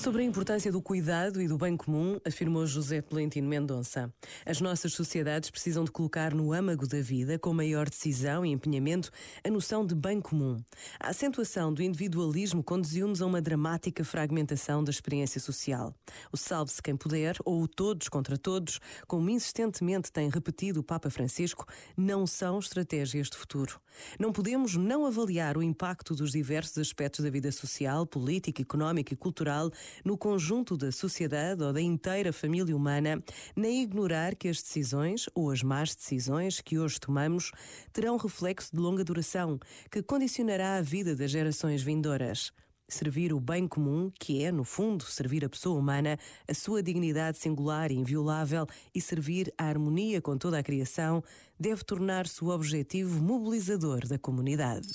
Sobre a importância do cuidado e do bem comum, afirmou José Tolentino Mendonça. As nossas sociedades precisam de colocar no âmago da vida, com maior decisão e empenhamento, a noção de bem comum. A acentuação do individualismo conduziu-nos a uma dramática fragmentação da experiência social. O salve-se quem puder, ou o todos contra todos, como insistentemente tem repetido o Papa Francisco, não são estratégias de futuro. Não podemos não avaliar o impacto dos diversos aspectos da vida social, política, económica e cultural no conjunto da sociedade ou da inteira família humana, nem ignorar que as decisões ou as más decisões que hoje tomamos terão reflexo de longa duração que condicionará a vida das gerações vindouras servir o bem comum, que é, no fundo, servir a pessoa humana, a sua dignidade singular e inviolável e servir a harmonia com toda a criação, deve tornar-se o objetivo mobilizador da comunidade.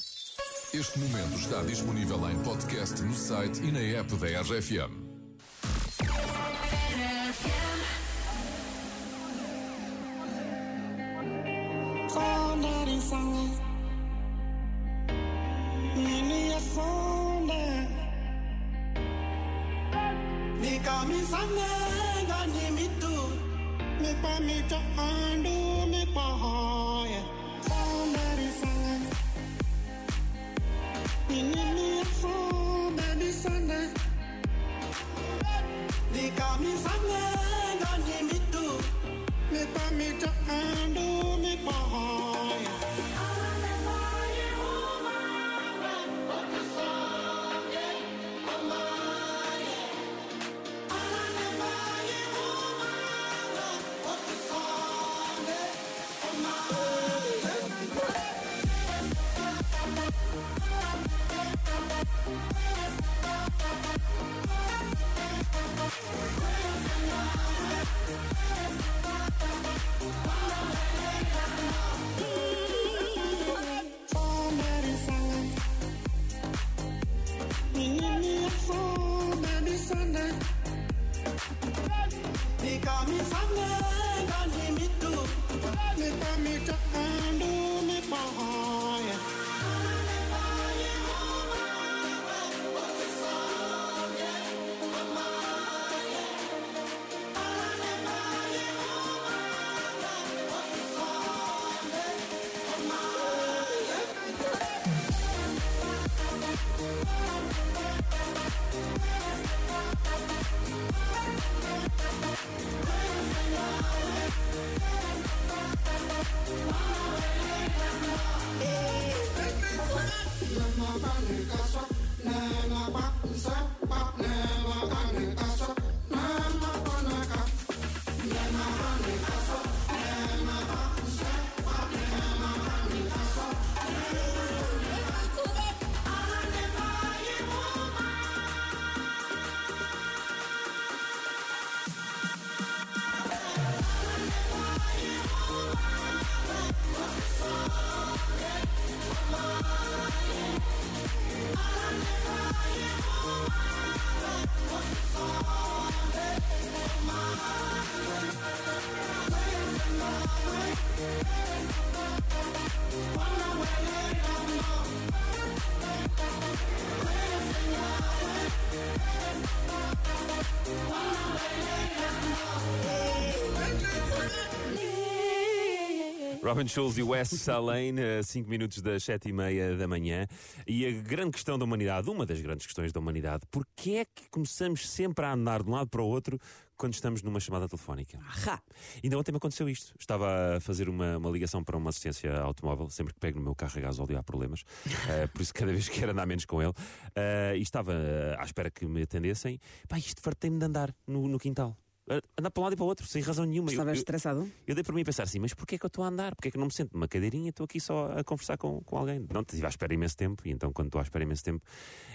Este momento está disponível em podcast no site e na app da RFM. Sonda sangat Ini ya sonda Di kami sana me a baby Sunday. Me Nikami sange gani mitu Bye. Robin Schulz e Wes Salane, a 5 minutos das 7 e meia da manhã. E a grande questão da humanidade, uma das grandes questões da humanidade, porquê é que começamos sempre a andar de um lado para o outro quando estamos numa chamada telefónica? Ahá. Ainda ontem me aconteceu isto. Estava a fazer uma, uma ligação para uma assistência automóvel, sempre que pego no meu carro a gasóleo há problemas, Eh, por isso cada vez quero andar menos com ele. Eh, e estava eh, à espera que me atendessem. Pá, isto fartei-me de andar no, no quintal. Andar para um lado e para o outro, sem razão nenhuma. Eu- Estavas eu- estressado? eu dei por mim a pensar assim, mas porquê é que eu estou a andar? Porquê é que eu não me sento numa cadeirinha e estou aqui só a conversar com, com alguém? Não, estive à espera imenso tempo, e então quando estou à espera imenso tempo,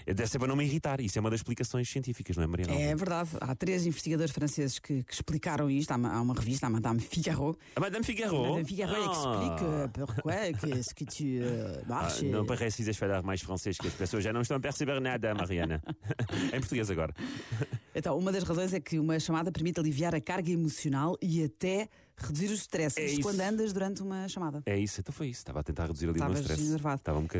deve ser para não me irritar. Isso é uma das explicações científicas, não é, Mariana? É verdade. Há três investigadores franceses que, que explicaram isto. Há uma, há uma revista, a Madame Figaro. A Madame Figaro? Madame Figaro Ah. explique euh, pourquoi que ce que tu Ah, marches. não precisas falar mais francês, que as pessoas já não estão a perceber nada, Mariana. em português agora. Então, uma das razões é que uma chamada permite aliviar a carga emocional e até reduzir o stress. É Isto isso. quando andas durante uma chamada. É isso, então foi isso. Estava a tentar reduzir ali o meu Estavas stress. enervado. Estava um bocadinho.